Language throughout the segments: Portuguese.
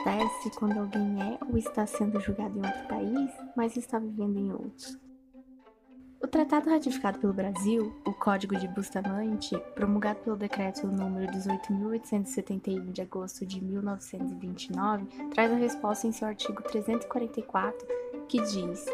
acontece quando alguém é ou está sendo julgado em outro país, mas está vivendo em outro. O tratado ratificado pelo Brasil, o Código de Bustamante, promulgado pelo decreto número 18.871 de agosto de 1929, traz a resposta em seu artigo 344, que diz: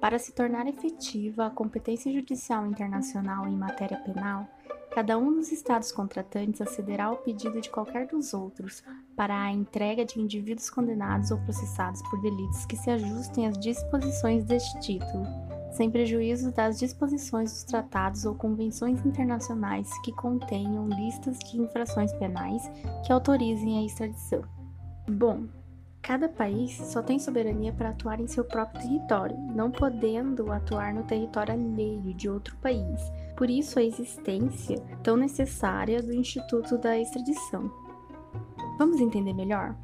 Para se tornar efetiva a competência judicial internacional em matéria penal, cada um dos estados contratantes acederá ao pedido de qualquer dos outros para a entrega de indivíduos condenados ou processados por delitos que se ajustem às disposições deste título sem prejuízo das disposições dos tratados ou convenções internacionais que contenham listas de infrações penais que autorizem a extradição. Bom, cada país só tem soberania para atuar em seu próprio território, não podendo atuar no território alheio de outro país. Por isso a existência tão necessária do Instituto da Extradição. Vamos entender melhor?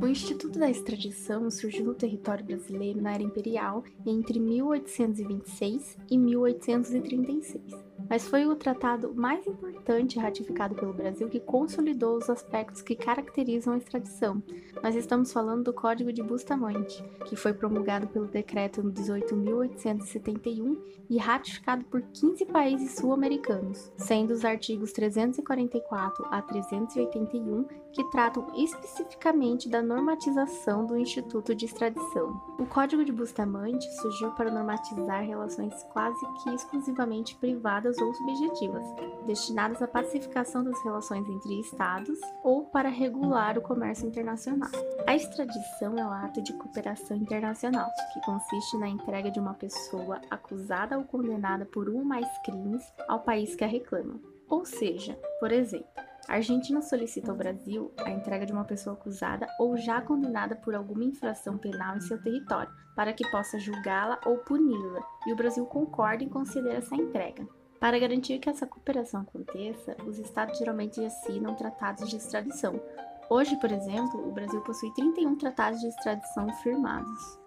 O Instituto da Extradição surgiu no território brasileiro na era imperial entre 1826 e 1836 mas foi o tratado mais importante ratificado pelo Brasil que consolidou os aspectos que caracterizam a extradição. Nós estamos falando do Código de Bustamante, que foi promulgado pelo decreto 18.871 e ratificado por 15 países sul-americanos, sendo os artigos 344 a 381 que tratam especificamente da normatização do Instituto de Extradição. O Código de Bustamante surgiu para normatizar relações quase que exclusivamente privadas ou subjetivas, destinadas à pacificação das relações entre Estados ou para regular o comércio internacional. A extradição é um ato de cooperação internacional, que consiste na entrega de uma pessoa acusada ou condenada por um ou mais crimes ao país que a reclama. Ou seja, por exemplo, a Argentina solicita ao Brasil a entrega de uma pessoa acusada ou já condenada por alguma infração penal em seu território, para que possa julgá-la ou puni-la, e o Brasil concorda em conceder essa entrega. Para garantir que essa cooperação aconteça, os estados geralmente assinam tratados de extradição. Hoje, por exemplo, o Brasil possui 31 tratados de extradição firmados.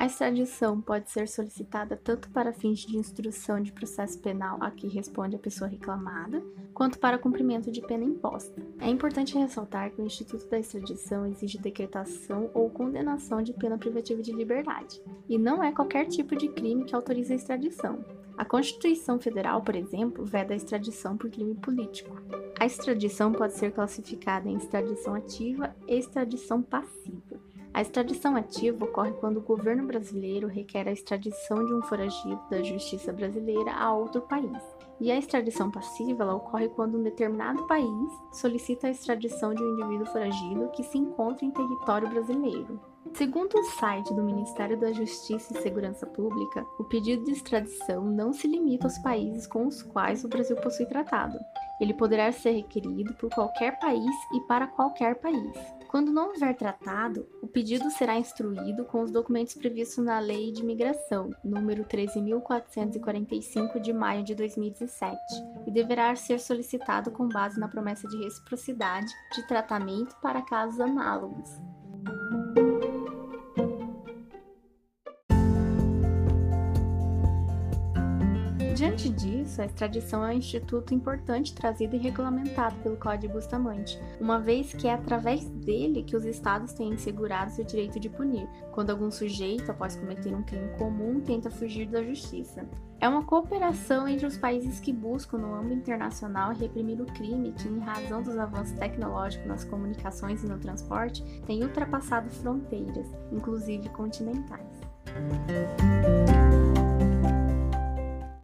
A extradição pode ser solicitada tanto para fins de instrução de processo penal a que responde a pessoa reclamada, quanto para cumprimento de pena imposta. É importante ressaltar que o Instituto da Extradição exige decretação ou condenação de pena privativa de liberdade, e não é qualquer tipo de crime que autoriza a extradição. A Constituição Federal, por exemplo, veda a extradição por crime político. A extradição pode ser classificada em extradição ativa e extradição passiva. A extradição ativa ocorre quando o governo brasileiro requer a extradição de um foragido da justiça brasileira a outro país. E a extradição passiva ocorre quando um determinado país solicita a extradição de um indivíduo foragido que se encontra em território brasileiro. Segundo o site do Ministério da Justiça e Segurança Pública, o pedido de extradição não se limita aos países com os quais o Brasil possui tratado. Ele poderá ser requerido por qualquer país e para qualquer país. Quando não houver tratado, o pedido será instruído com os documentos previstos na Lei de Migração, número 13.445 de maio de 2017, e deverá ser solicitado com base na promessa de reciprocidade de tratamento para casos análogos. Diante disso, a extradição é um instituto importante trazido e regulamentado pelo Código Bustamante, uma vez que é através dele que os estados têm assegurado seu direito de punir, quando algum sujeito, após cometer um crime comum, tenta fugir da justiça. É uma cooperação entre os países que buscam, no âmbito internacional, reprimir o crime que, em razão dos avanços tecnológicos nas comunicações e no transporte, tem ultrapassado fronteiras, inclusive continentais.